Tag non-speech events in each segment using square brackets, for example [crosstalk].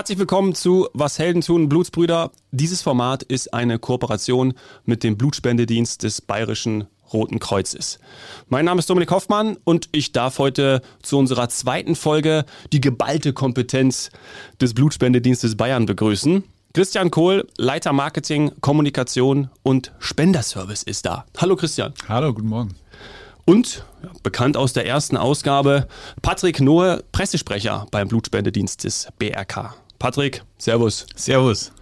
Herzlich willkommen zu Was Helden tun, Blutsbrüder. Dieses Format ist eine Kooperation mit dem Blutspendedienst des Bayerischen Roten Kreuzes. Mein Name ist Dominik Hoffmann und ich darf heute zu unserer zweiten Folge die geballte Kompetenz des Blutspendedienstes Bayern begrüßen. Christian Kohl, Leiter Marketing, Kommunikation und Spenderservice ist da. Hallo Christian. Hallo, guten Morgen. Und bekannt aus der ersten Ausgabe, Patrick Nohe, Pressesprecher beim Blutspendedienst des BRK. Patrick, Servus. Servus.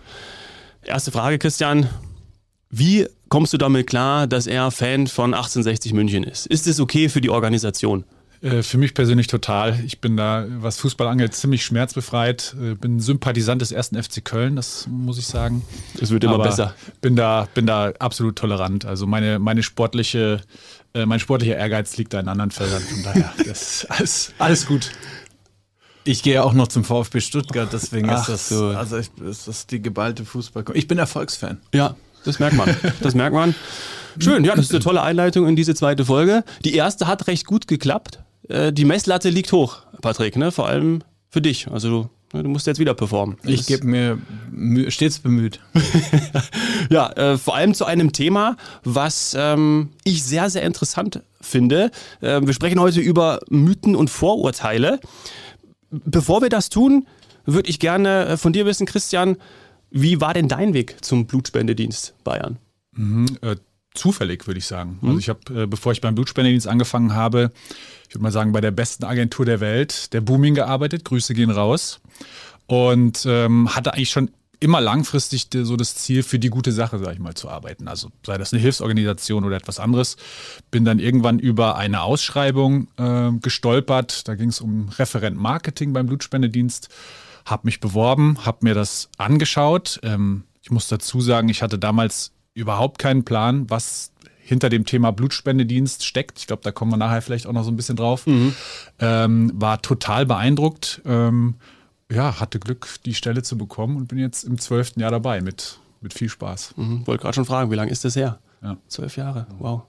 Erste Frage, Christian. Wie kommst du damit klar, dass er Fan von 1860 München ist? Ist es okay für die Organisation? Äh, für mich persönlich total. Ich bin da, was Fußball angeht, ziemlich schmerzbefreit. Äh, bin Sympathisant des ersten FC Köln, das muss ich sagen. Es wird immer Aber besser. Bin da, bin da absolut tolerant. Also meine, meine sportliche, äh, mein sportlicher Ehrgeiz liegt da in anderen Feldern. Von daher, das ist alles, alles gut. Ich gehe auch noch zum VfB Stuttgart, deswegen Ach, ist das, so. also ich, ist das die geballte Fußball. Ich bin Erfolgsfan. Ja, das merkt man. Das merkt man. Schön, ja, das ist eine tolle Einleitung in diese zweite Folge. Die erste hat recht gut geklappt. Äh, Die Messlatte liegt hoch, Patrick, ne? vor allem für dich. Also du, du musst jetzt wieder performen. Ich gebe mir stets bemüht. [laughs] Ja, äh, vor allem zu einem Thema, was ähm, ich sehr, sehr interessant finde. Äh, wir sprechen heute über Mythen und Vorurteile. Bevor wir das tun, würde ich gerne äh, von dir wissen, Christian, wie war denn dein Weg zum Blutspendedienst Bayern? Mhm, äh, zufällig, würde ich sagen. Also ich habe, äh, bevor ich beim Blutspendedienst angefangen habe, ich würde mal sagen, bei der besten Agentur der Welt, der Booming gearbeitet. Grüße gehen raus. Und ähm, hatte eigentlich schon immer langfristig so das Ziel, für die gute Sache, sage ich mal, zu arbeiten. Also sei das eine Hilfsorganisation oder etwas anderes. Bin dann irgendwann über eine Ausschreibung äh, gestolpert. Da ging es um Referent Marketing beim Blutspendedienst. Habe mich beworben, habe mir das angeschaut. Ähm, ich muss dazu sagen, ich hatte damals überhaupt keinen Plan, was hinter dem Thema Blutspendedienst steckt. Ich glaube, da kommen wir nachher vielleicht auch noch so ein bisschen drauf. Ähm, war total beeindruckt. Ähm, ja, hatte Glück, die Stelle zu bekommen und bin jetzt im zwölften Jahr dabei mit, mit viel Spaß. Mhm, wollte gerade schon fragen, wie lange ist das her? Ja. Zwölf Jahre, wow.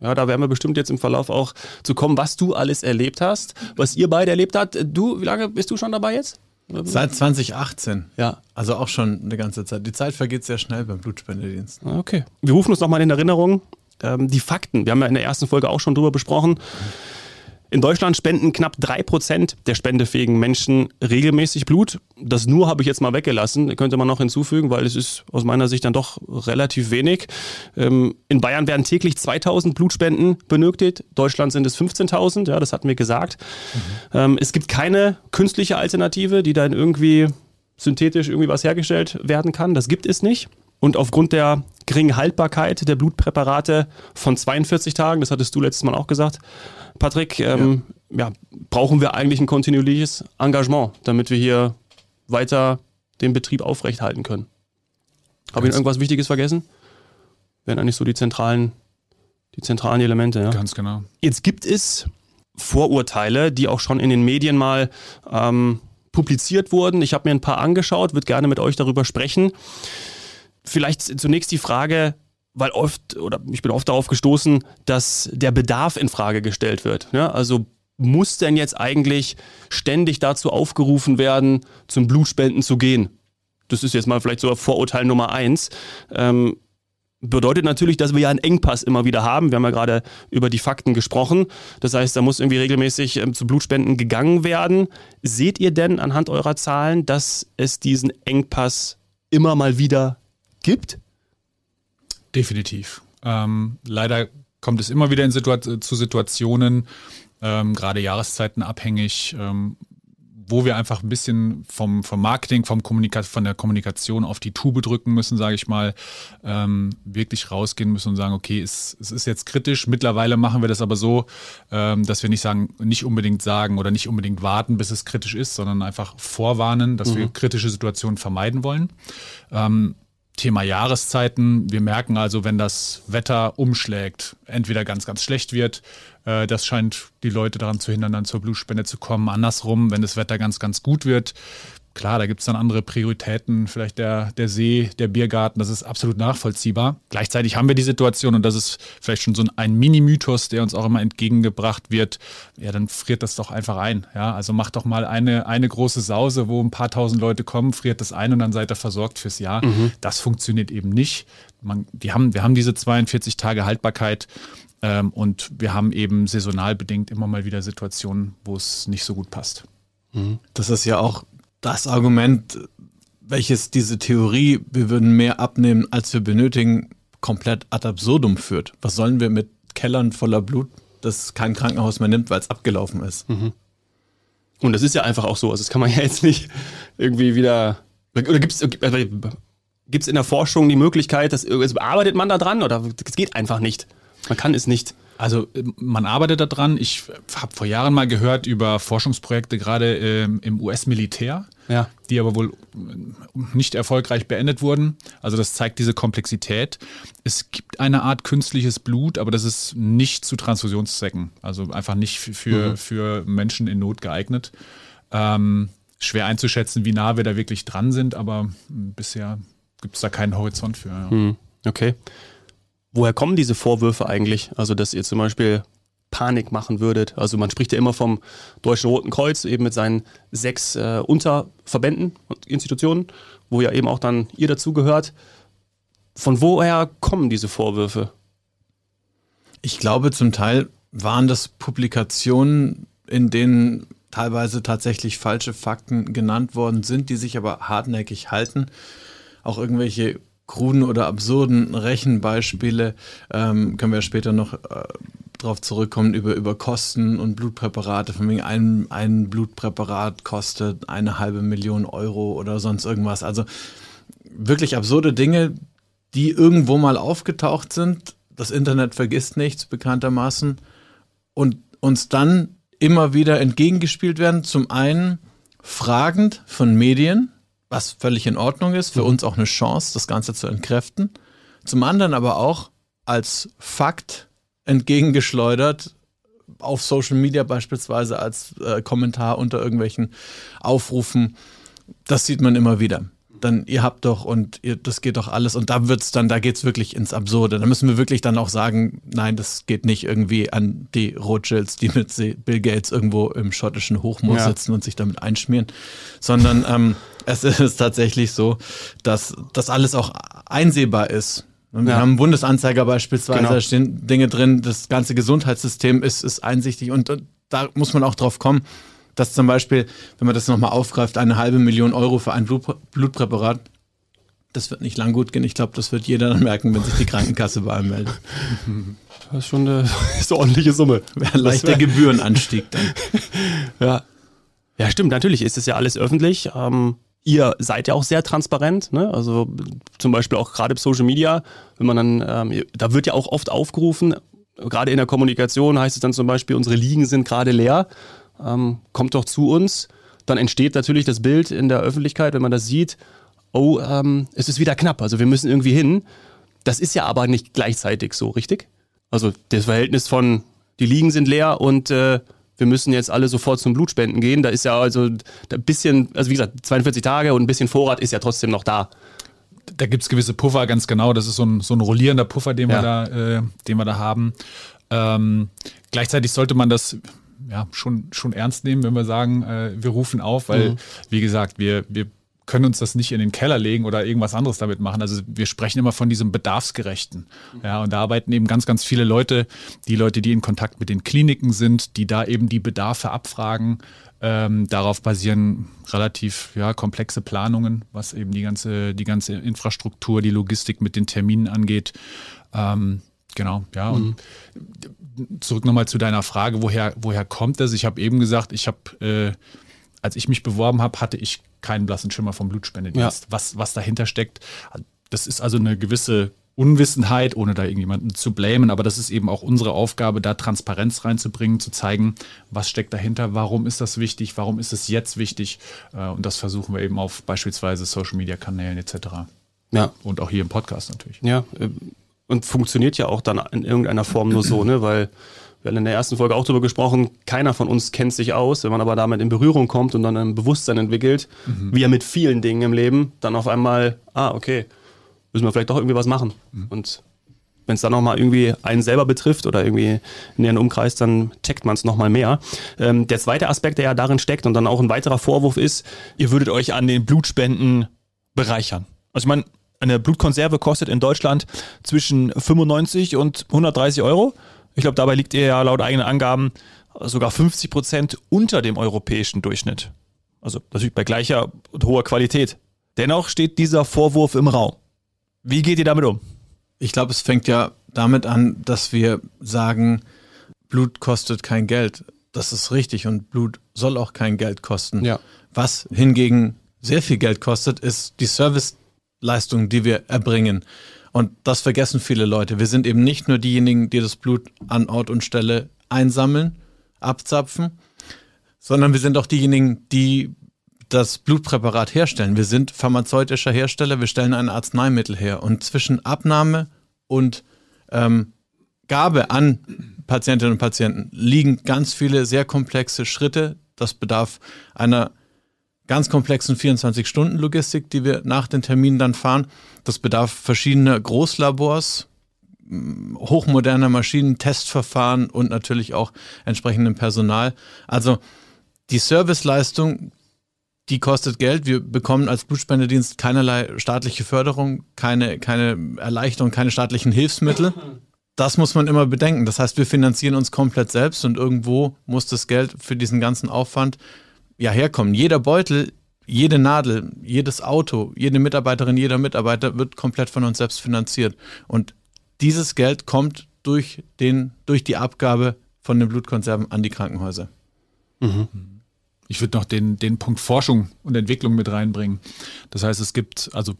Ja, da werden wir bestimmt jetzt im Verlauf auch zu kommen, was du alles erlebt hast, was ihr beide erlebt habt. Du, wie lange bist du schon dabei jetzt? Seit 2018. Ja, Also auch schon eine ganze Zeit. Die Zeit vergeht sehr schnell beim Blutspendedienst. Ah, Okay. Wir rufen uns nochmal in Erinnerung. Ähm, die Fakten, wir haben ja in der ersten Folge auch schon drüber besprochen. In Deutschland spenden knapp 3% der spendefähigen Menschen regelmäßig Blut. Das nur habe ich jetzt mal weggelassen, könnte man noch hinzufügen, weil es ist aus meiner Sicht dann doch relativ wenig. Ähm, in Bayern werden täglich 2000 Blutspenden benötigt, Deutschland sind es 15.000, ja, das hatten wir gesagt. Ähm, es gibt keine künstliche Alternative, die dann irgendwie synthetisch irgendwie was hergestellt werden kann. Das gibt es nicht. Und aufgrund der geringen Haltbarkeit der Blutpräparate von 42 Tagen, das hattest du letztes Mal auch gesagt, Patrick, ähm, ja. brauchen wir eigentlich ein kontinuierliches Engagement, damit wir hier weiter den Betrieb aufrechthalten können. Habe ich irgendwas Wichtiges vergessen? Wären eigentlich so die zentralen, die zentralen Elemente, ja? Ganz genau. Jetzt gibt es Vorurteile, die auch schon in den Medien mal ähm, publiziert wurden. Ich habe mir ein paar angeschaut, würde gerne mit euch darüber sprechen. Vielleicht zunächst die Frage, weil oft, oder ich bin oft darauf gestoßen, dass der Bedarf in Frage gestellt wird. Ja, also muss denn jetzt eigentlich ständig dazu aufgerufen werden, zum Blutspenden zu gehen? Das ist jetzt mal vielleicht so Vorurteil Nummer eins. Ähm, bedeutet natürlich, dass wir ja einen Engpass immer wieder haben. Wir haben ja gerade über die Fakten gesprochen. Das heißt, da muss irgendwie regelmäßig ähm, zu Blutspenden gegangen werden. Seht ihr denn anhand eurer Zahlen, dass es diesen Engpass immer mal wieder gibt? Definitiv. Ähm, leider kommt es immer wieder in Situa zu Situationen, ähm, gerade Jahreszeiten abhängig, ähm, wo wir einfach ein bisschen vom, vom Marketing, vom Kommunika von der Kommunikation auf die Tube drücken müssen, sage ich mal, ähm, wirklich rausgehen müssen und sagen, okay, es, es ist jetzt kritisch. Mittlerweile machen wir das aber so, ähm, dass wir nicht sagen, nicht unbedingt sagen oder nicht unbedingt warten, bis es kritisch ist, sondern einfach vorwarnen, dass wir kritische Situationen vermeiden wollen. Ähm, Thema Jahreszeiten. Wir merken also, wenn das Wetter umschlägt, entweder ganz, ganz schlecht wird, äh, das scheint die Leute daran zu hindern, dann zur Blutspende zu kommen. Andersrum, wenn das Wetter ganz, ganz gut wird, Klar, da gibt es dann andere Prioritäten, vielleicht der, der See, der Biergarten, das ist absolut nachvollziehbar. Gleichzeitig haben wir die Situation, und das ist vielleicht schon so ein Mini-Mythos, der uns auch immer entgegengebracht wird, ja, dann friert das doch einfach ein. Ja, also macht doch mal eine, eine große Sause, wo ein paar tausend Leute kommen, friert das ein und dann seid ihr versorgt fürs Jahr. Mhm. Das funktioniert eben nicht. Man, die haben, wir haben diese 42 Tage Haltbarkeit ähm, und wir haben eben saisonal bedingt immer mal wieder Situationen, wo es nicht so gut passt. Mhm. Das ist ja auch das Argument, welches diese Theorie, wir würden mehr abnehmen, als wir benötigen, komplett ad absurdum führt. Was sollen wir mit Kellern voller Blut, das kein Krankenhaus mehr nimmt, weil es abgelaufen ist? Mhm. Und das ist ja einfach auch so. Also das kann man ja jetzt nicht irgendwie wieder. Oder gibt es gibt's in der Forschung die Möglichkeit, dass also arbeitet man da dran oder es geht einfach nicht? Man kann es nicht. Also man arbeitet daran. Ich habe vor Jahren mal gehört über Forschungsprojekte gerade ähm, im US-Militär, ja. die aber wohl äh, nicht erfolgreich beendet wurden. Also das zeigt diese Komplexität. Es gibt eine Art künstliches Blut, aber das ist nicht zu Transfusionszwecken. Also einfach nicht für, mhm. für Menschen in Not geeignet. Ähm, schwer einzuschätzen, wie nah wir da wirklich dran sind, aber bisher gibt es da keinen Horizont für. Ja. Mhm. Okay. Woher kommen diese Vorwürfe eigentlich? Also, dass ihr zum Beispiel Panik machen würdet. Also man spricht ja immer vom Deutschen Roten Kreuz, eben mit seinen sechs äh, Unterverbänden und Institutionen, wo ja eben auch dann ihr dazugehört. Von woher kommen diese Vorwürfe? Ich glaube, zum Teil waren das Publikationen, in denen teilweise tatsächlich falsche Fakten genannt worden sind, die sich aber hartnäckig halten. Auch irgendwelche kruden oder absurden Rechenbeispiele, ähm, können wir später noch äh, drauf zurückkommen, über, über Kosten und Blutpräparate. Von wegen ein, ein Blutpräparat kostet eine halbe Million Euro oder sonst irgendwas. Also wirklich absurde Dinge, die irgendwo mal aufgetaucht sind. Das Internet vergisst nichts, bekanntermaßen. Und uns dann immer wieder entgegengespielt werden. Zum einen fragend von Medien, was völlig in Ordnung ist, für mhm. uns auch eine Chance, das Ganze zu entkräften. Zum anderen aber auch als Fakt entgegengeschleudert, auf Social Media beispielsweise als äh, Kommentar unter irgendwelchen Aufrufen. Das sieht man immer wieder dann ihr habt doch und ihr, das geht doch alles und da wird's dann, da geht's wirklich ins Absurde. Da müssen wir wirklich dann auch sagen, nein, das geht nicht irgendwie an die Rothschilds, die mit Bill Gates irgendwo im schottischen Hochmoor ja. sitzen und sich damit einschmieren, sondern ähm, [laughs] es ist tatsächlich so, dass das alles auch einsehbar ist. Wir ja. haben einen Bundesanzeiger beispielsweise, genau. da stehen Dinge drin, das ganze Gesundheitssystem ist, ist einsichtig und, und da muss man auch drauf kommen dass zum Beispiel, wenn man das nochmal aufgreift, eine halbe Million Euro für ein Blut, Blutpräparat, das wird nicht lang gut gehen. Ich glaube, das wird jeder dann merken, wenn sich die Krankenkasse bei einem meldet. [laughs] Das ist schon eine, [laughs] ist eine ordentliche Summe. Wäre leichter Gebührenanstieg dann. [laughs] ja. Ja, stimmt, natürlich ist es ja alles öffentlich. Ähm, ihr seid ja auch sehr transparent, ne? Also zum Beispiel auch gerade Social Media, wenn man dann, ähm, da wird ja auch oft aufgerufen, gerade in der Kommunikation heißt es dann zum Beispiel, unsere Liegen sind gerade leer ähm, kommt doch zu uns. Dann entsteht natürlich das Bild in der Öffentlichkeit, wenn man das sieht, oh, ähm, es ist wieder knapp, also wir müssen irgendwie hin. Das ist ja aber nicht gleichzeitig so, richtig? Also das Verhältnis von, die Liegen sind leer und äh, wir müssen jetzt alle sofort zum Blutspenden gehen. Da ist ja also ein bisschen, also wie gesagt, 42 Tage und ein bisschen Vorrat ist ja trotzdem noch da. Da gibt es gewisse Puffer, ganz genau. Das ist so ein, so ein rollierender Puffer, den, ja. wir, da, äh, den wir da haben. Ähm, gleichzeitig sollte man das, ja, schon, schon ernst nehmen, wenn wir sagen, äh, wir rufen auf, weil, mhm. wie gesagt, wir, wir können uns das nicht in den Keller legen oder irgendwas anderes damit machen. Also wir sprechen immer von diesem Bedarfsgerechten. Ja, und da arbeiten eben ganz, ganz viele Leute, die Leute, die in Kontakt mit den Kliniken sind, die da eben die Bedarfe abfragen. Ähm, darauf basieren relativ ja, komplexe Planungen, was eben die ganze, die ganze Infrastruktur, die Logistik mit den Terminen angeht. Ähm, genau, ja. Mhm. Und zurück nochmal zu deiner Frage, woher, woher kommt das? Ich habe eben gesagt, ich habe, äh, als ich mich beworben habe, hatte ich keinen blassen Schimmer vom Blutspendedienst. Ja. Was, was dahinter steckt, das ist also eine gewisse Unwissenheit, ohne da irgendjemanden zu blamen, aber das ist eben auch unsere Aufgabe, da Transparenz reinzubringen, zu zeigen, was steckt dahinter, warum ist das wichtig, warum ist es jetzt wichtig äh, und das versuchen wir eben auf beispielsweise Social-Media-Kanälen etc. Ja. Und auch hier im Podcast natürlich. Ja, äh, und funktioniert ja auch dann in irgendeiner Form nur so, ne? Weil Wir haben in der ersten Folge auch darüber gesprochen, keiner von uns kennt sich aus. Wenn man aber damit in Berührung kommt und dann ein Bewusstsein entwickelt, mhm. wie ja mit vielen Dingen im Leben, dann auf einmal, ah, okay, müssen wir vielleicht doch irgendwie was machen. Mhm. Und wenn es dann nochmal irgendwie einen selber betrifft oder irgendwie in ihren Umkreis, dann checkt man es nochmal mehr. Ähm, der zweite Aspekt, der ja darin steckt und dann auch ein weiterer Vorwurf ist, ihr würdet euch an den Blutspenden bereichern. Also ich meine, eine Blutkonserve kostet in Deutschland zwischen 95 und 130 Euro. Ich glaube, dabei liegt ihr ja laut eigenen Angaben sogar 50 Prozent unter dem europäischen Durchschnitt. Also natürlich bei gleicher und hoher Qualität. Dennoch steht dieser Vorwurf im Raum. Wie geht ihr damit um? Ich glaube, es fängt ja damit an, dass wir sagen, Blut kostet kein Geld. Das ist richtig und Blut soll auch kein Geld kosten. Ja. Was hingegen sehr viel Geld kostet, ist die Serviceleistung, die wir erbringen. Und das vergessen viele Leute. Wir sind eben nicht nur diejenigen, die das Blut an Ort und Stelle einsammeln, abzapfen, sondern wir sind auch diejenigen, die das Blutpräparat herstellen. Wir sind pharmazeutischer Hersteller, wir stellen ein Arzneimittel her. Und zwischen Abnahme und ähm, Gabe an Patientinnen und Patienten liegen ganz viele sehr komplexe Schritte. Das bedarf einer ganz komplexen 24-Stunden-Logistik, die wir nach den Terminen dann fahren. Das bedarf verschiedener Großlabors, hochmoderner Maschinen, Testverfahren und natürlich auch entsprechendem Personal. Also die Serviceleistung, die kostet Geld. Wir bekommen als Blutspendedienst keinerlei staatliche Förderung, keine, keine Erleichterung, keine staatlichen Hilfsmittel. Das muss man immer bedenken. Das heißt, wir finanzieren uns komplett selbst und irgendwo muss das Geld für diesen ganzen Aufwand ja herkommen. Jeder Beutel, jede Nadel, jedes Auto, jede Mitarbeiterin, jeder Mitarbeiter wird komplett von uns selbst finanziert. Und dieses Geld kommt durch, den, durch die Abgabe von den Blutkonserven an die Krankenhäuser. Mhm. Ich würde noch den, den Punkt Forschung und Entwicklung mit reinbringen. Das heißt, es gibt, also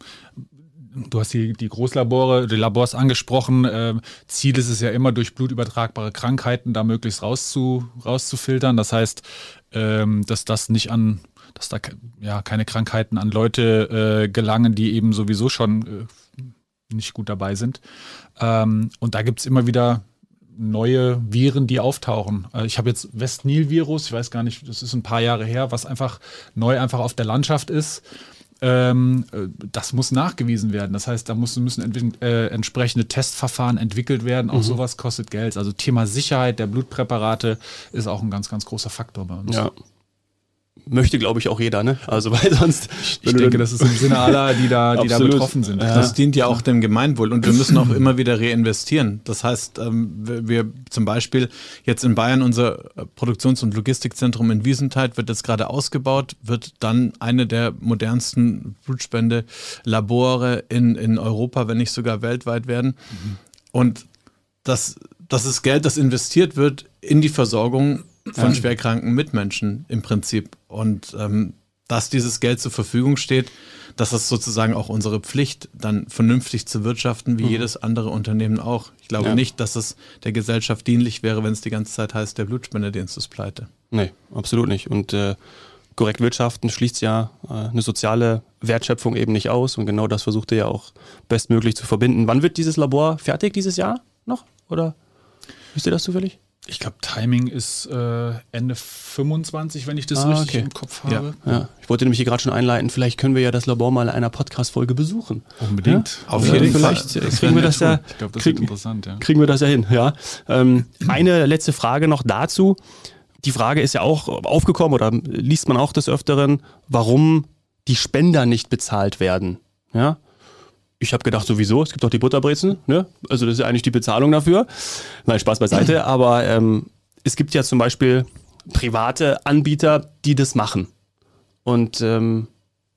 du hast die, die Großlabore, die Labors angesprochen. Äh, Ziel ist es ja immer, durch blutübertragbare Krankheiten da möglichst rauszu, rauszufiltern. Das heißt, ähm, dass das nicht an, dass da ja keine Krankheiten an Leute äh, gelangen, die eben sowieso schon äh, nicht gut dabei sind. Ähm, und da gibt es immer wieder neue Viren, die auftauchen. Also ich habe jetzt West-Nil-Virus, ich weiß gar nicht, das ist ein paar Jahre her, was einfach neu einfach auf der Landschaft ist. Ähm, äh, das muss nachgewiesen werden. Das heißt, da müssen, müssen äh, entsprechende Testverfahren entwickelt werden. Auch mhm. sowas kostet Geld. Also Thema Sicherheit der Blutpräparate ist auch ein ganz, ganz großer Faktor bei uns. Ja möchte, glaube ich, auch jeder, ne? Also [laughs] weil sonst. Ich denke, das ist im Sinne aller, die da, die da betroffen sind. Ja. Das dient ja auch dem Gemeinwohl und wir [laughs] müssen auch immer wieder reinvestieren. Das heißt, ähm, wir zum Beispiel jetzt in Bayern unser Produktions- und Logistikzentrum in Wiesenthal wird jetzt gerade ausgebaut, wird dann eine der modernsten Blutspende-Labore in, in Europa, wenn nicht sogar weltweit werden. Mhm. Und das, das ist Geld, das investiert wird in die Versorgung von ja. schwerkranken Mitmenschen im Prinzip. Und ähm, dass dieses Geld zur Verfügung steht, das ist sozusagen auch unsere Pflicht, dann vernünftig zu wirtschaften, wie mhm. jedes andere Unternehmen auch. Ich glaube ja. nicht, dass es der Gesellschaft dienlich wäre, wenn es die ganze Zeit heißt, der Blutspendedienst ist pleite. Nee, absolut nicht. Und äh, korrekt wirtschaften schließt ja äh, eine soziale Wertschöpfung eben nicht aus. Und genau das versucht er ja auch bestmöglich zu verbinden. Wann wird dieses Labor fertig dieses Jahr noch? Oder wisst ihr das zufällig? Ich glaube, Timing ist äh, Ende 25, wenn ich das ah, richtig okay. im Kopf habe. Ja, ja. Ich wollte nämlich hier gerade schon einleiten, vielleicht können wir ja das Labor mal in einer Podcast-Folge besuchen. Unbedingt. Ja? Auf jeden Fall. Vielleicht kriegen wir das ja. Ich glaube, das krieg, interessant, ja. Kriegen wir das ja hin, ja. Ähm, eine letzte Frage noch dazu. Die Frage ist ja auch aufgekommen oder liest man auch des Öfteren, warum die Spender nicht bezahlt werden. Ja, ich habe gedacht, sowieso, es gibt doch die Butterbrezen, ne? Also das ist ja eigentlich die Bezahlung dafür. Nein, Spaß beiseite, [clears throat] aber ähm, es gibt ja zum Beispiel private Anbieter, die das machen. Und ähm,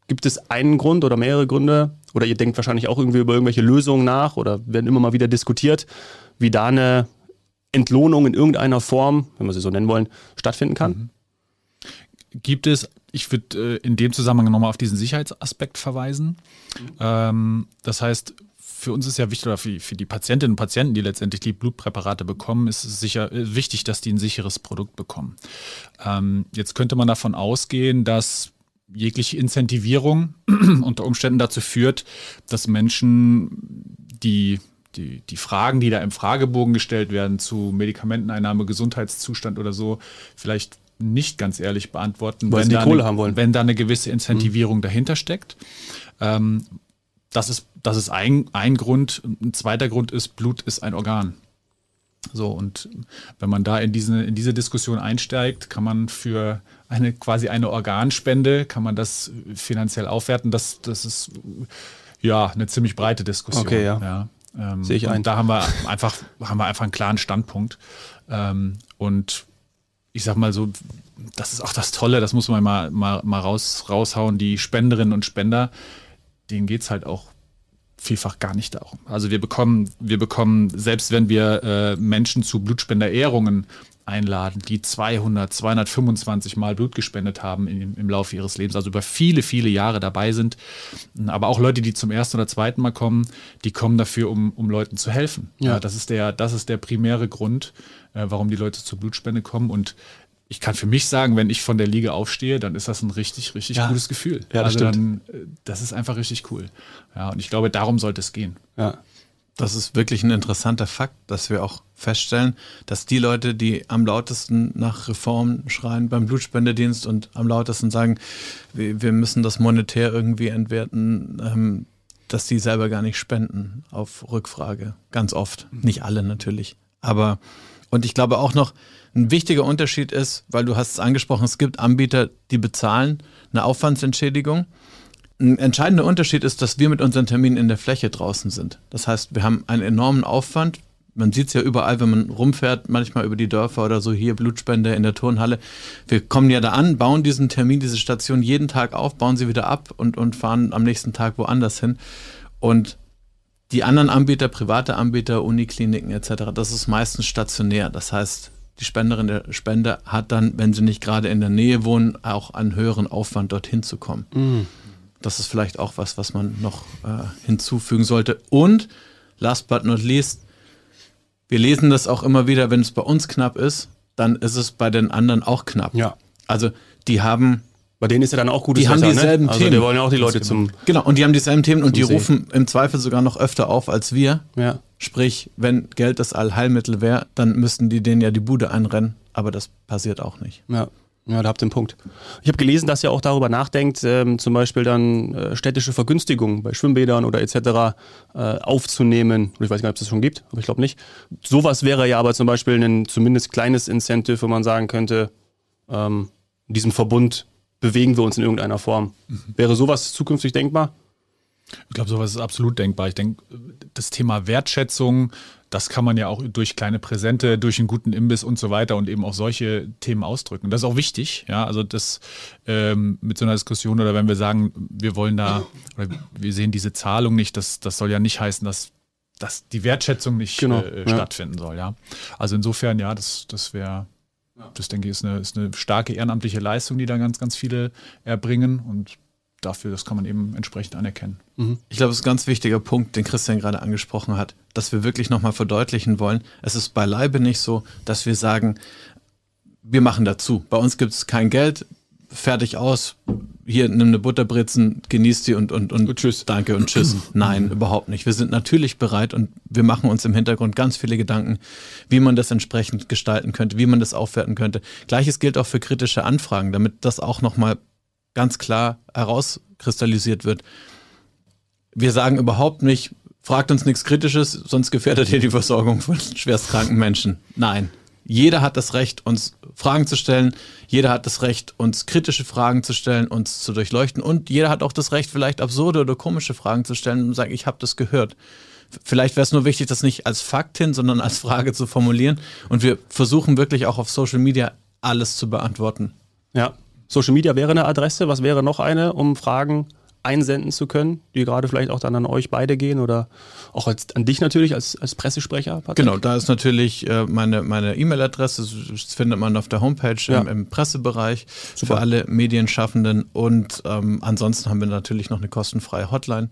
gibt es einen Grund oder mehrere Gründe, oder ihr denkt wahrscheinlich auch irgendwie über irgendwelche Lösungen nach oder werden immer mal wieder diskutiert, wie da eine Entlohnung in irgendeiner Form, wenn wir sie so nennen wollen, stattfinden kann? Mhm. Gibt es ich würde äh, in dem Zusammenhang nochmal auf diesen Sicherheitsaspekt verweisen. Mhm. Ähm, das heißt, für uns ist ja wichtig, oder für, für, die Patientinnen und Patienten, die letztendlich die Blutpräparate bekommen, ist es sicher äh, wichtig, dass die ein sicheres Produkt bekommen. Ähm, jetzt könnte man davon ausgehen, dass jegliche Incentivierung [clears throat] unter Umständen dazu führt, dass Menschen, die die, die Fragen, die da im Fragebogen gestellt werden zu Medikamenteneinnahme, Gesundheitszustand oder so, vielleicht nicht ganz ehrlich beantworten, Weil wenn, da Kohle eine, haben wollen. wenn da eine gewisse Incentivierung dahinter steckt. Ähm, das ist, das ist ein, ein Grund. Ein zweiter Grund ist, Blut ist ein Organ. So, und wenn man da in diese, in diese Diskussion einsteigt, kann man für eine quasi eine Organspende, kann man das finanziell aufwerten. Das, das ist ja eine ziemlich breite Diskussion. Okay, ja. ähm, Sehe ich und ein. Da haben wir einfach, haben wir einfach einen klaren Standpunkt. Ähm, und ich sag mal so, das ist auch das Tolle, das muss man mal, mal, mal raus, raushauen. Die Spenderinnen und Spender, denen geht's halt auch vielfach gar nicht darum. Also wir bekommen, wir bekommen, selbst wenn wir äh, Menschen zu Blutspenderehrungen einladen, die 200, 225 Mal Blut gespendet haben in, im Laufe ihres Lebens, also über viele, viele Jahre dabei sind. Aber auch Leute, die zum ersten oder zweiten Mal kommen, die kommen dafür, um, um Leuten zu helfen. Ja. das, ist der, das ist der primäre Grund, äh, warum die Leute zur Blutspende kommen. Und ich kann für mich sagen, wenn ich von der Liege aufstehe, dann ist das ein richtig, richtig Ja. gutes Gefühl. Ja, das also stimmt. dann, äh, das ist einfach richtig cool. Ja, und ich glaube, darum sollte es gehen. Ja. Das ist wirklich ein interessanter Fakt, dass wir auch feststellen, dass die Leute, die am lautesten nach Reform schreien beim Blutspendedienst und am lautesten sagen, wir, müssen das monetär irgendwie entwerten, ähm, dass die selber gar nicht spenden auf Rückfrage. Ganz oft. Nicht alle natürlich. Aber, und ich glaube auch noch, ein wichtiger Unterschied ist, weil du hast es angesprochen, es gibt Anbieter, die bezahlen eine Aufwandsentschädigung. Ein entscheidender Unterschied ist, dass wir mit unseren Terminen in der Fläche draußen sind. Das heißt, wir haben einen enormen Aufwand. Man sieht es ja überall, wenn man rumfährt, manchmal über die Dörfer oder so, hier Blutspende in der Turnhalle. Wir kommen ja da an, bauen diesen Termin, diese Station jeden Tag auf, bauen sie wieder ab und, und fahren am nächsten Tag woanders hin. Und die anderen Anbieter, private Anbieter, Unikliniken etc., das ist meistens stationär. Das heißt, die Spenderin der Spender hat dann, wenn sie nicht gerade in der Nähe wohnen, auch einen höheren Aufwand, dorthin zu kommen. Das ist vielleicht auch was, was man noch äh, hinzufügen sollte. Und last but not least, wir lesen das auch immer wieder, wenn es bei uns knapp ist, dann ist es bei den anderen auch knapp. Ja. Also die haben Bei denen ist ja dann auch gutes Die haben Wetter, dieselben ne? Also Themen. die wollen ja auch die Leute zum. genau und die haben dieselben Themen und die See. rufen im Zweifel sogar noch öfter auf als wir. Ja. Sprich, wenn Geld das Allheilmittel wäre, dann müssten die denen ja die Bude einrennen, aber das passiert auch nicht. Ja. Ja, da habt ihr einen Punkt. Ich habe gelesen, dass ihr auch darüber nachdenkt, ähm, zum Beispiel dann äh, städtische Vergünstigungen bei Schwimmbädern oder etc. Äh, aufzunehmen. Ich weiß gar nicht, ob es das schon gibt, aber ich glaube nicht. Sowas wäre ja aber zum Beispiel ein zumindest kleines Incentive, wo man sagen könnte, ähm, in diesem Verbund bewegen wir uns in irgendeiner Form. Wäre sowas zukünftig denkbar? Ich glaube, sowas ist absolut denkbar. Ich denke, das Thema Wertschätzung, das kann man ja auch durch kleine Präsente, durch einen guten Imbiss und so weiter und eben auch solche Themen ausdrücken. Das ist auch wichtig, ja. Also das ähm, mit so einer Diskussion oder wenn wir sagen, wir wollen da oder wir sehen diese Zahlung nicht, das, das soll ja nicht heißen, dass, dass die Wertschätzung nicht Genau, äh, ja. stattfinden soll, ja. Also insofern, ja, das, das wäre, das denke ich, ist eine, ist eine starke ehrenamtliche Leistung, die da ganz, ganz viele erbringen und dafür, das kann man eben entsprechend anerkennen. Ich glaube, es ist ein ganz wichtiger Punkt, den Christian gerade angesprochen hat, dass wir wirklich nochmal verdeutlichen wollen. Es ist beileibe nicht so, dass wir sagen, wir machen dazu. Bei uns gibt es kein Geld, fertig aus. Hier, nimm eine Butterbrezen, genieß die und, und, und, tschüss. Danke und tschüss. [clears throat] Nein, überhaupt nicht. Wir sind natürlich bereit und wir machen uns im Hintergrund ganz viele Gedanken, wie man das entsprechend gestalten könnte, wie man das aufwerten könnte. Gleiches gilt auch für kritische Anfragen, damit das auch nochmal ganz klar herauskristallisiert wird. Wir sagen überhaupt nicht, fragt uns nichts Kritisches, sonst gefährdet ihr die Versorgung von schwerstkranken Menschen. Nein. Jeder hat das Recht, uns Fragen zu stellen. Jeder hat das Recht, uns kritische Fragen zu stellen, uns zu durchleuchten. Und jeder hat auch das Recht, vielleicht absurde oder komische Fragen zu stellen und sagen, ich habe das gehört. Vielleicht wäre es nur wichtig, das nicht als Fakt hin, sondern als Frage zu formulieren. Und wir versuchen wirklich auch auf Social Media alles zu beantworten. Ja. Social Media wäre eine Adresse. Was wäre noch eine, um Fragen einsenden zu können, die gerade vielleicht auch dann an euch beide gehen oder auch als, an dich natürlich als, als Pressesprecher? Patrick? Genau, da ist natürlich äh, meine meine E-Mail-Adresse, das findet man auf der Homepage Ja. im, im Pressebereich Super. für alle Medienschaffenden und ähm, ansonsten haben wir natürlich noch eine kostenfreie Hotline,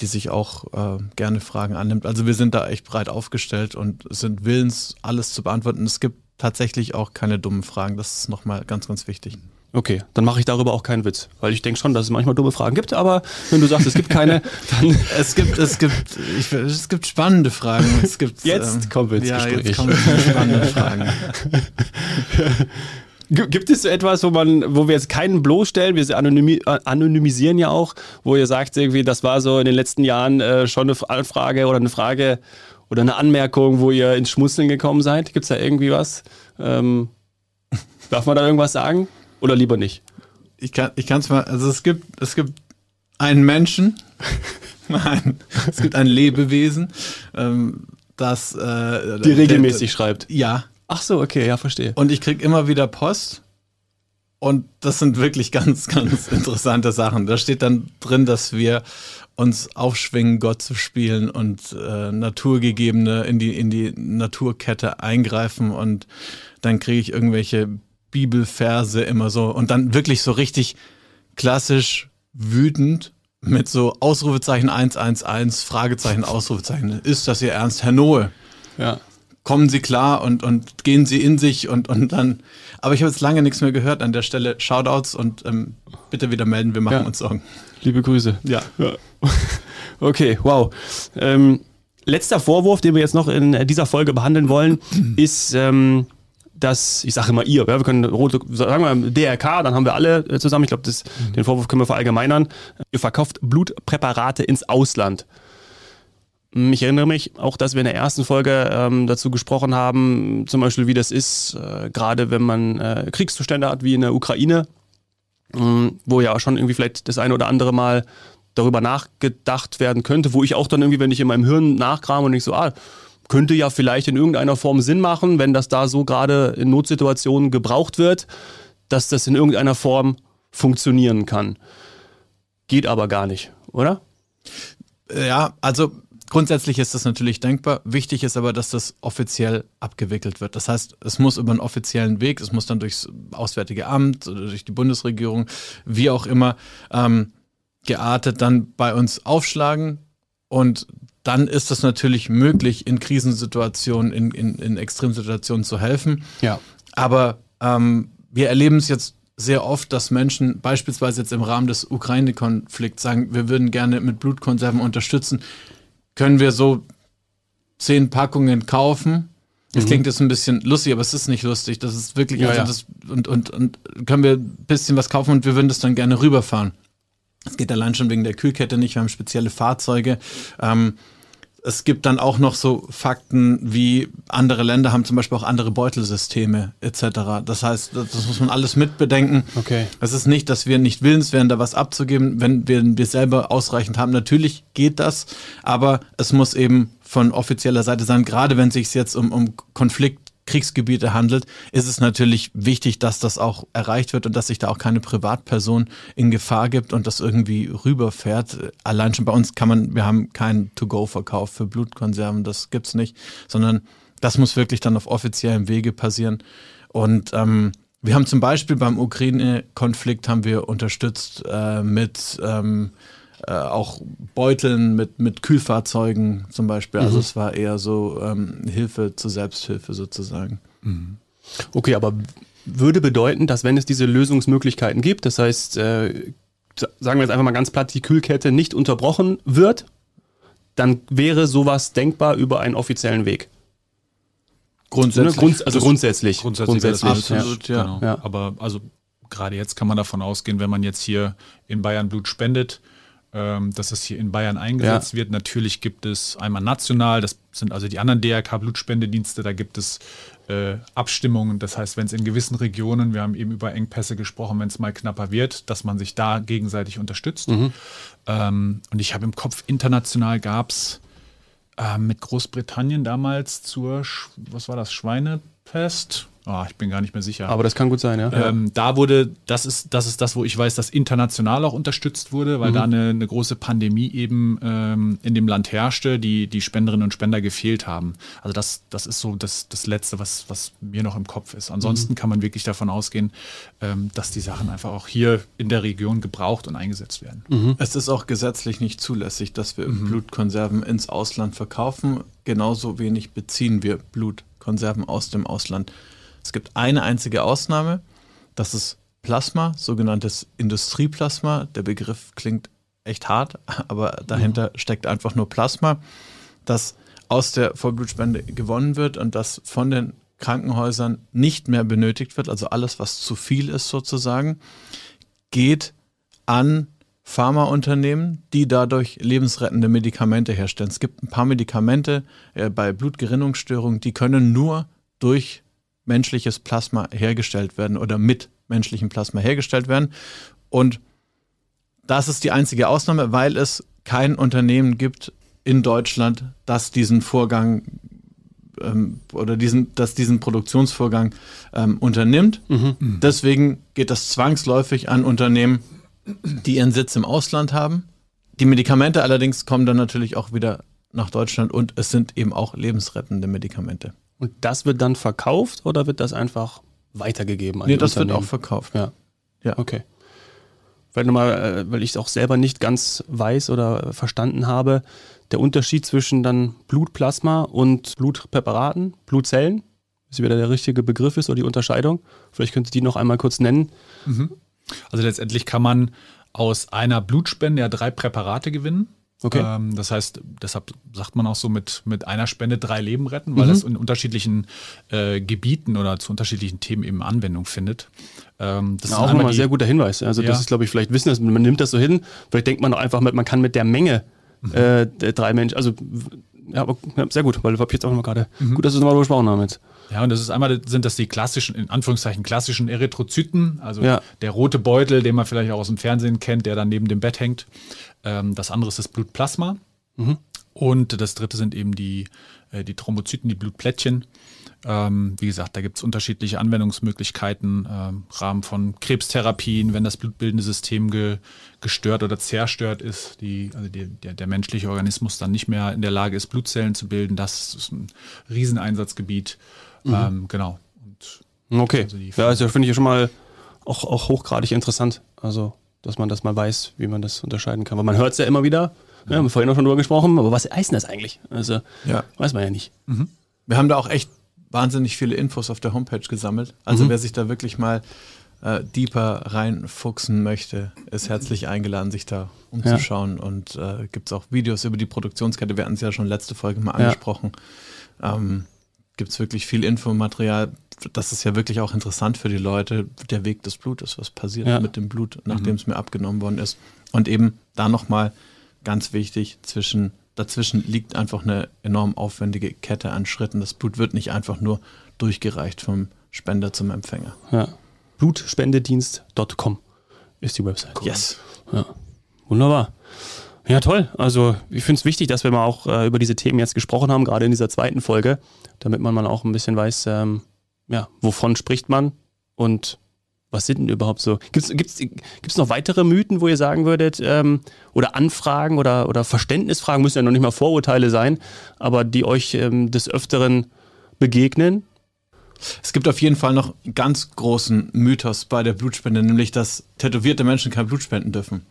die sich auch äh, gerne Fragen annimmt. Also wir sind da echt breit aufgestellt und sind willens, alles zu beantworten. Es gibt tatsächlich auch keine dummen Fragen, das ist nochmal ganz, ganz wichtig. Okay, dann mache ich darüber auch keinen Witz, weil ich denke schon, dass es manchmal dumme Fragen gibt, aber wenn du sagst, es gibt keine, [laughs] dann. [laughs] Es gibt, es gibt, ich, es gibt spannende Fragen. Es gibt, jetzt ähm, kommen wir ins ja, Gespräch. Jetzt kommen spannenden Fragen. [laughs] Gibt es so etwas, wo man, wo wir jetzt keinen bloßstellen, wir anonymi anonymisieren ja auch, wo ihr sagt, irgendwie, das war so in den letzten Jahren äh, schon eine Anfrage oder eine Frage oder eine Anmerkung, wo ihr ins Schmusseln gekommen seid? Gibt es da irgendwie was? Ähm, darf man da irgendwas sagen? Oder lieber nicht? Ich kann es mal, also es gibt, es gibt einen Menschen, [laughs] nein, es gibt ein Lebewesen, ähm, das äh, die regelmäßig der, schreibt. Ja. Ach so, okay, ja, verstehe. Und ich kriege immer wieder Post und das sind wirklich ganz, ganz interessante Sachen. Da steht dann drin, dass wir uns aufschwingen, Gott zu spielen und äh, Naturgegebene in die, in die Naturkette eingreifen und dann kriege ich irgendwelche Bibelverse immer so und dann wirklich so richtig klassisch wütend mit so Ausrufezeichen 111, Fragezeichen, Ausrufezeichen. Ist das Ihr Ernst, Herr Noe? Ja. Kommen Sie klar und, und gehen Sie in sich und, und dann. Aber ich habe jetzt lange nichts mehr gehört an der Stelle. Shoutouts und ähm, bitte wieder melden, wir machen ja. uns Sorgen. Liebe Grüße. Ja. ja. [laughs] Okay, wow. Ähm, letzter Vorwurf, den wir jetzt noch in dieser Folge behandeln wollen, ist. Ähm, dass, ich sage immer ihr, ja, wir können rote, sagen wir DRK, dann haben wir alle äh, zusammen, ich glaube, mhm. den Vorwurf können wir verallgemeinern, ihr verkauft Blutpräparate ins Ausland. Hm, ich erinnere mich auch, dass wir in der ersten Folge ähm, dazu gesprochen haben, zum Beispiel, wie das ist, äh, gerade wenn man äh, Kriegszustände hat, wie in der Ukraine, äh, wo ja schon irgendwie vielleicht das eine oder andere Mal darüber nachgedacht werden könnte, wo ich auch dann irgendwie, wenn ich in meinem Hirn nachkram und ich so, ah, könnte ja vielleicht in irgendeiner Form Sinn machen, wenn das da so gerade in Notsituationen gebraucht wird, dass das in irgendeiner Form funktionieren kann. Geht aber gar nicht, oder? Ja, also grundsätzlich ist das natürlich denkbar. Wichtig ist aber, dass das offiziell abgewickelt wird. Das heißt, es muss über einen offiziellen Weg, es muss dann durchs Auswärtige Amt oder durch die Bundesregierung, wie auch immer, ähm, geartet dann bei uns aufschlagen. Und dann ist es natürlich möglich, in Krisensituationen, in, in, in Extremsituationen zu helfen. Ja. Aber ähm, wir erleben es jetzt sehr oft, dass Menschen beispielsweise jetzt im Rahmen des Ukraine-Konflikts sagen, wir würden gerne mit Blutkonserven unterstützen. Können wir so zehn Packungen kaufen? Das mhm. klingt jetzt ein bisschen lustig, aber es ist nicht lustig. Das ist wirklich, ja, also das, und, und, und können wir ein bisschen was kaufen und wir würden das dann gerne rüberfahren. Es geht allein schon wegen der Kühlkette nicht, wir haben spezielle Fahrzeuge. Ähm, es gibt dann auch noch so Fakten wie andere Länder haben zum Beispiel auch andere Beutelsysteme etc. Das heißt, das muss man alles mitbedenken. Okay. Es ist nicht, dass wir nicht willens wären, da was abzugeben, wenn wir, wir selber ausreichend haben. Natürlich geht das, aber es muss eben von offizieller Seite sein, gerade wenn es sich jetzt um, um Konflikt Kriegsgebiete handelt, ist es natürlich wichtig, dass das auch erreicht wird und dass sich da auch keine Privatperson in Gefahr gibt und das irgendwie rüberfährt. Allein schon bei uns kann man, wir haben keinen To-Go-Verkauf für Blutkonserven, das gibt's nicht, sondern das muss wirklich dann auf offiziellem Wege passieren. Und ähm, wir haben zum Beispiel beim Ukraine-Konflikt haben wir unterstützt äh, mit ähm, äh, auch Beuteln mit, mit Kühlfahrzeugen zum Beispiel. Also mhm. es war eher so ähm, Hilfe zur Selbsthilfe sozusagen. Mhm. Okay, aber würde bedeuten, dass wenn es diese Lösungsmöglichkeiten gibt, das heißt, äh, sagen wir jetzt einfach mal ganz platt, die Kühlkette nicht unterbrochen wird, dann wäre sowas denkbar über einen offiziellen Weg. Grundsätzlich. Grund, also grundsätzlich. Grundsätzlich. grundsätzlich absolut, ja. ja. Genau. ja. Aber also gerade jetzt kann man davon ausgehen, wenn man jetzt hier in Bayern Blut spendet, ähm, dass es hier in Bayern eingesetzt ja. wird. Natürlich gibt es einmal national, das sind also die anderen DRK-Blutspendedienste, da gibt es äh, Abstimmungen. Das heißt, wenn es in gewissen Regionen, wir haben eben über Engpässe gesprochen, wenn es mal knapper wird, dass man sich da gegenseitig unterstützt. Mhm. Ähm, und ich habe im Kopf, international gab es äh, mit Großbritannien damals zur, was war das, Schweinepest? Oh, ich bin gar nicht mehr sicher. Aber das kann gut sein, ja. Ähm, da wurde, das ist, das ist das, wo ich weiß, dass international auch unterstützt wurde, weil mhm. da eine, eine, große Pandemie eben ähm, in dem Land herrschte, die die Spenderinnen und Spender gefehlt haben. Also das, das ist so das, das Letzte, was, was mir noch im Kopf ist. Ansonsten mhm. kann man wirklich davon ausgehen, ähm, dass die Sachen einfach auch hier in der Region gebraucht und eingesetzt werden. Mhm. Es ist auch gesetzlich nicht zulässig, dass wir mhm. Blutkonserven ins Ausland verkaufen. Genauso wenig beziehen wir Blutkonserven aus dem Ausland. Es gibt eine einzige Ausnahme, das ist Plasma, sogenanntes Industrieplasma. Der Begriff klingt echt hart, aber dahinter mhm. steckt einfach nur Plasma, das aus der Vollblutspende gewonnen wird und das von den Krankenhäusern nicht mehr benötigt wird, also alles, was zu viel ist sozusagen, geht an Pharmaunternehmen, die dadurch lebensrettende Medikamente herstellen. Es gibt ein paar Medikamente äh, bei Blutgerinnungsstörungen, die können nur durch menschliches Plasma hergestellt werden oder mit menschlichem Plasma hergestellt werden. Und das ist die einzige Ausnahme, weil es kein Unternehmen gibt in Deutschland, das diesen Vorgang ähm, oder diesen, das diesen Produktionsvorgang ähm, unternimmt. Mhm. Deswegen geht das zwangsläufig an Unternehmen, die ihren Sitz im Ausland haben. Die Medikamente allerdings kommen dann natürlich auch wieder nach Deutschland und es sind eben auch lebensrettende Medikamente. Und das wird dann verkauft oder wird das einfach weitergegeben? An nee, das wird auch verkauft. Ja. Ja. Okay. Weil, nochmal, äh, weil ich es auch selber nicht ganz weiß oder verstanden habe, der Unterschied zwischen dann Blutplasma und Blutpräparaten, Blutzellen, was wieder der richtige Begriff ist oder die Unterscheidung. Vielleicht könnt ihr die noch einmal kurz nennen. Mhm. Also letztendlich kann man aus einer Blutspende ja drei Präparate gewinnen. Okay. Ähm, das heißt, deshalb sagt man auch so mit, mit einer Spende drei Leben retten, weil mhm. das in unterschiedlichen äh, Gebieten oder zu unterschiedlichen Themen eben Anwendung findet. Ähm, das ja, ist auch nochmal ein sehr guter Hinweis. Also ja. das ist, glaube ich, vielleicht wissen, dass man nimmt das so hin. Vielleicht denkt man auch einfach, man kann mit der Menge mhm. äh, drei Menschen, also ja, sehr gut, weil ich jetzt auch nochmal gerade, mhm. gut, dass wir es nochmal besprochen haben jetzt. Ja, und das ist einmal, sind das die klassischen, in Anführungszeichen klassischen Erythrozyten, also ja. der rote Beutel, den man vielleicht auch aus dem Fernsehen kennt, der dann neben dem Bett hängt. Ähm, das andere ist das Blutplasma. Mhm. Und das dritte sind eben die, äh, die Thrombozyten, die Blutplättchen. Ähm, wie gesagt, da gibt es unterschiedliche Anwendungsmöglichkeiten im ähm, Rahmen von Krebstherapien, wenn das blutbildende System ge, gestört oder zerstört ist, die, also die, der, der, menschliche Organismus dann nicht mehr in der Lage ist, Blutzellen zu bilden. Das ist ein Rieseneinsatzgebiet. Mhm. Ähm, genau. Und okay. Also ja, also finde ich ja schon mal auch, auch hochgradig interessant. Also, dass man das mal weiß, wie man das unterscheiden kann. Weil man hört es ja immer wieder. Ja, haben wir vorhin auch schon drüber gesprochen, aber was heißt denn das eigentlich? Also, ja. weiß man ja nicht. Mhm. Wir haben da auch echt wahnsinnig viele Infos auf der Homepage gesammelt. Also, mhm. wer sich da wirklich mal äh, deeper reinfuchsen möchte, ist herzlich eingeladen, sich da umzuschauen. Ja. Und äh, gibt es auch Videos über die Produktionskette. Wir hatten es ja schon letzte Folge mal angesprochen. Ja. Ähm, gibt es wirklich viel Infomaterial. Das ist ja wirklich auch interessant für die Leute, der Weg des Blutes, was passiert ja. mit dem Blut, nachdem mhm. es mir abgenommen worden ist. Und eben da nochmal ganz wichtig, zwischen, dazwischen liegt einfach eine enorm aufwendige Kette an Schritten. Das Blut wird nicht einfach nur durchgereicht vom Spender zum Empfänger. Ja. Blutspendedienst.com ist die Website. Cool. Yes. Ja. Wunderbar. Ja, toll. Also ich finde es wichtig, dass wir mal auch äh, über diese Themen jetzt gesprochen haben, gerade in dieser zweiten Folge, damit man mal auch ein bisschen weiß, ähm, ja, wovon spricht man und was sind denn überhaupt so? Gibt es noch weitere Mythen, wo ihr sagen würdet, ähm, oder Anfragen oder, oder Verständnisfragen, müssen ja noch nicht mal Vorurteile sein, aber die euch ähm, des Öfteren begegnen? Es gibt auf jeden Fall noch einen ganz großen Mythos bei der Blutspende, nämlich dass tätowierte Menschen kein Blut spenden dürfen.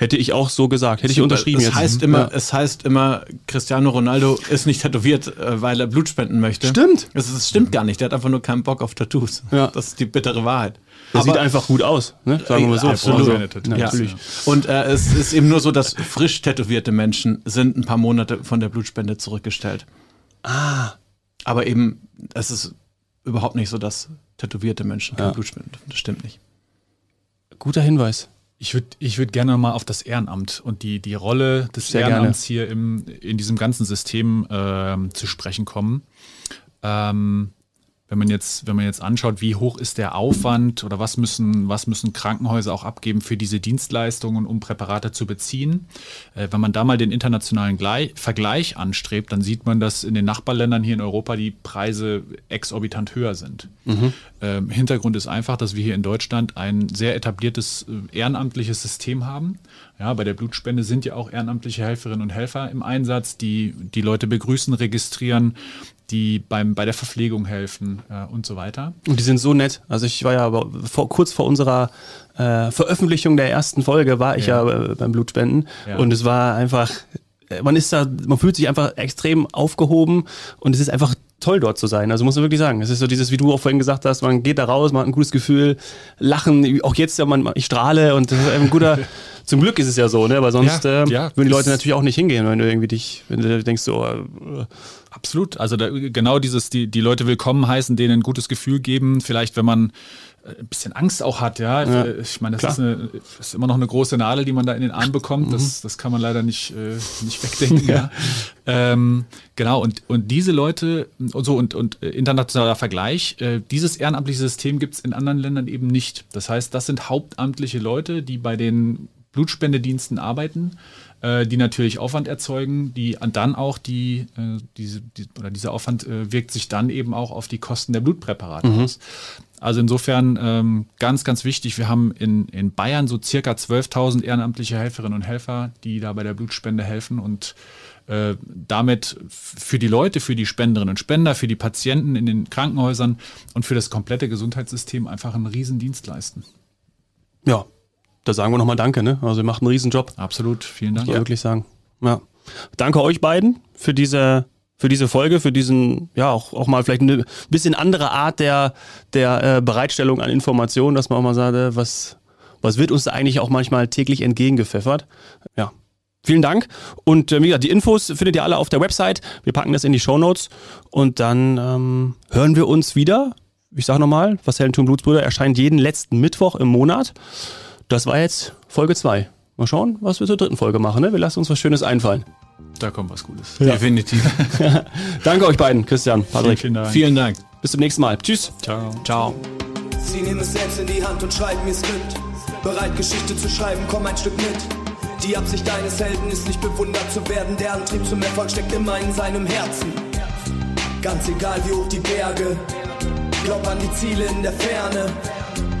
Hätte ich auch so gesagt, hätte ich unterschrieben es jetzt. Heißt immer, ja. Es heißt immer, Cristiano Ronaldo ist nicht tätowiert, äh, weil er Blut spenden möchte. Stimmt. Es, es stimmt gar nicht, der hat einfach nur keinen Bock auf Tattoos. Ja. Das ist die bittere Wahrheit. Der sieht einfach gut aus, ne? sagen wir mal so. Absolut. Also, ja. Natürlich. Und äh, es ist eben nur so, dass frisch tätowierte Menschen sind ein paar Monate von der Blutspende zurückgestellt. Ah. Aber eben, es ist überhaupt nicht so, dass tätowierte Menschen kein Blut spenden. Das stimmt nicht. Guter Hinweis. Ich würde ich würd gerne mal auf das Ehrenamt und die, die Rolle des Sehr Ehrenamts gerne. hier im, in diesem ganzen System äh, zu sprechen kommen. Ähm, wenn man jetzt, wenn man jetzt anschaut, wie hoch ist der Aufwand oder was müssen, was müssen Krankenhäuser auch abgeben für diese Dienstleistungen, um Präparate zu beziehen. Äh, wenn man da mal den internationalen Glei Vergleich anstrebt, dann sieht man, dass in den Nachbarländern hier in Europa die Preise exorbitant höher sind. Mhm. Ähm, Hintergrund ist einfach, dass wir hier in Deutschland ein sehr etabliertes äh, ehrenamtliches System haben. Ja, bei der Blutspende sind ja auch ehrenamtliche Helferinnen und Helfer im Einsatz, die die Leute begrüßen, registrieren, die beim, bei der Verpflegung helfen äh, und so weiter. Und die sind so nett. Also ich war ja vor, kurz vor unserer äh, Veröffentlichung der ersten Folge war ich ja, ja äh, beim Blutspenden ja. und es war einfach, äh, man ist da, man fühlt sich einfach extrem aufgehoben und es ist einfach toll dort zu sein. Also muss man wirklich sagen. Es ist so dieses, wie du auch vorhin gesagt hast, man geht da raus, man hat ein gutes Gefühl, lachen, auch jetzt ja, man, ich strahle und das ist ein guter, [laughs] zum Glück ist es ja so, ne? Aber sonst ja, äh, ja, würden die Leute natürlich auch nicht hingehen, wenn du irgendwie dich, wenn du denkst so, äh, Absolut. Also da, genau dieses, die, die Leute willkommen heißen, denen ein gutes Gefühl geben. Vielleicht, wenn man ein bisschen Angst auch hat, ja. ja ich meine, das ist, eine, ist, immer noch eine große Nadel, die man da in den Arm bekommt. Das, mhm. das kann man leider nicht, äh, nicht wegdenken. [laughs] ja. Ähm, genau, und, und diese Leute und so und, und äh, internationaler Vergleich, äh, dieses ehrenamtliche System gibt es in anderen Ländern eben nicht. Das heißt, das sind hauptamtliche Leute, die bei den Blutspendediensten arbeiten äh, die natürlich Aufwand erzeugen, die dann auch die, äh, diese, die, oder dieser Aufwand äh, wirkt sich dann eben auch auf die Kosten der Blutpräparate mhm. aus. Also insofern ähm, ganz, ganz wichtig. Wir haben in, in Bayern so circa 12.000 ehrenamtliche Helferinnen und Helfer, die da bei der Blutspende helfen und äh, damit für die Leute, für die Spenderinnen und Spender, für die Patienten in den Krankenhäusern und für das komplette Gesundheitssystem einfach einen Riesendienst leisten. Ja, da sagen wir nochmal Danke. Ne? Also ihr macht einen Riesenjob. Absolut, vielen Dank. Muss man ja. wirklich sagen. Ja. Danke euch beiden für diese für diese Folge, für diesen, ja, auch, auch mal vielleicht eine bisschen andere Art der, der äh, Bereitstellung an Informationen, dass man auch mal sagt, äh, was, was wird uns da eigentlich auch manchmal täglich entgegengepfeffert. Ja. Vielen Dank. Und äh, wie gesagt, die Infos findet ihr alle auf der Website. Wir packen das in die Show Notes und dann ähm, hören wir uns wieder. Ich sage nochmal, was Heldentum Blutsbrüder erscheint jeden letzten Mittwoch im Monat. Das war jetzt Folge 2. Mal schauen, was wir zur dritten Folge machen. Ne? Wir lassen uns was Schönes einfallen. Da kommt was Gutes. Ja. Definitiv. [laughs] Danke euch beiden, Christian, Patrick. Vielen Dank. Vielen Dank. Bis zum nächsten Mal. Tschüss. Ciao. Ciao. Sie nehmen es selbst in die Hand und schreiben ihr Skript. Bereit, Geschichte zu schreiben, komm ein Stück mit. Die Absicht deines Helden ist nicht bewundert zu werden. Der Antrieb zum Erfolg steckt immer in seinem Herzen. Ganz egal wie hoch die Berge. Glaub an die Ziele in der Ferne.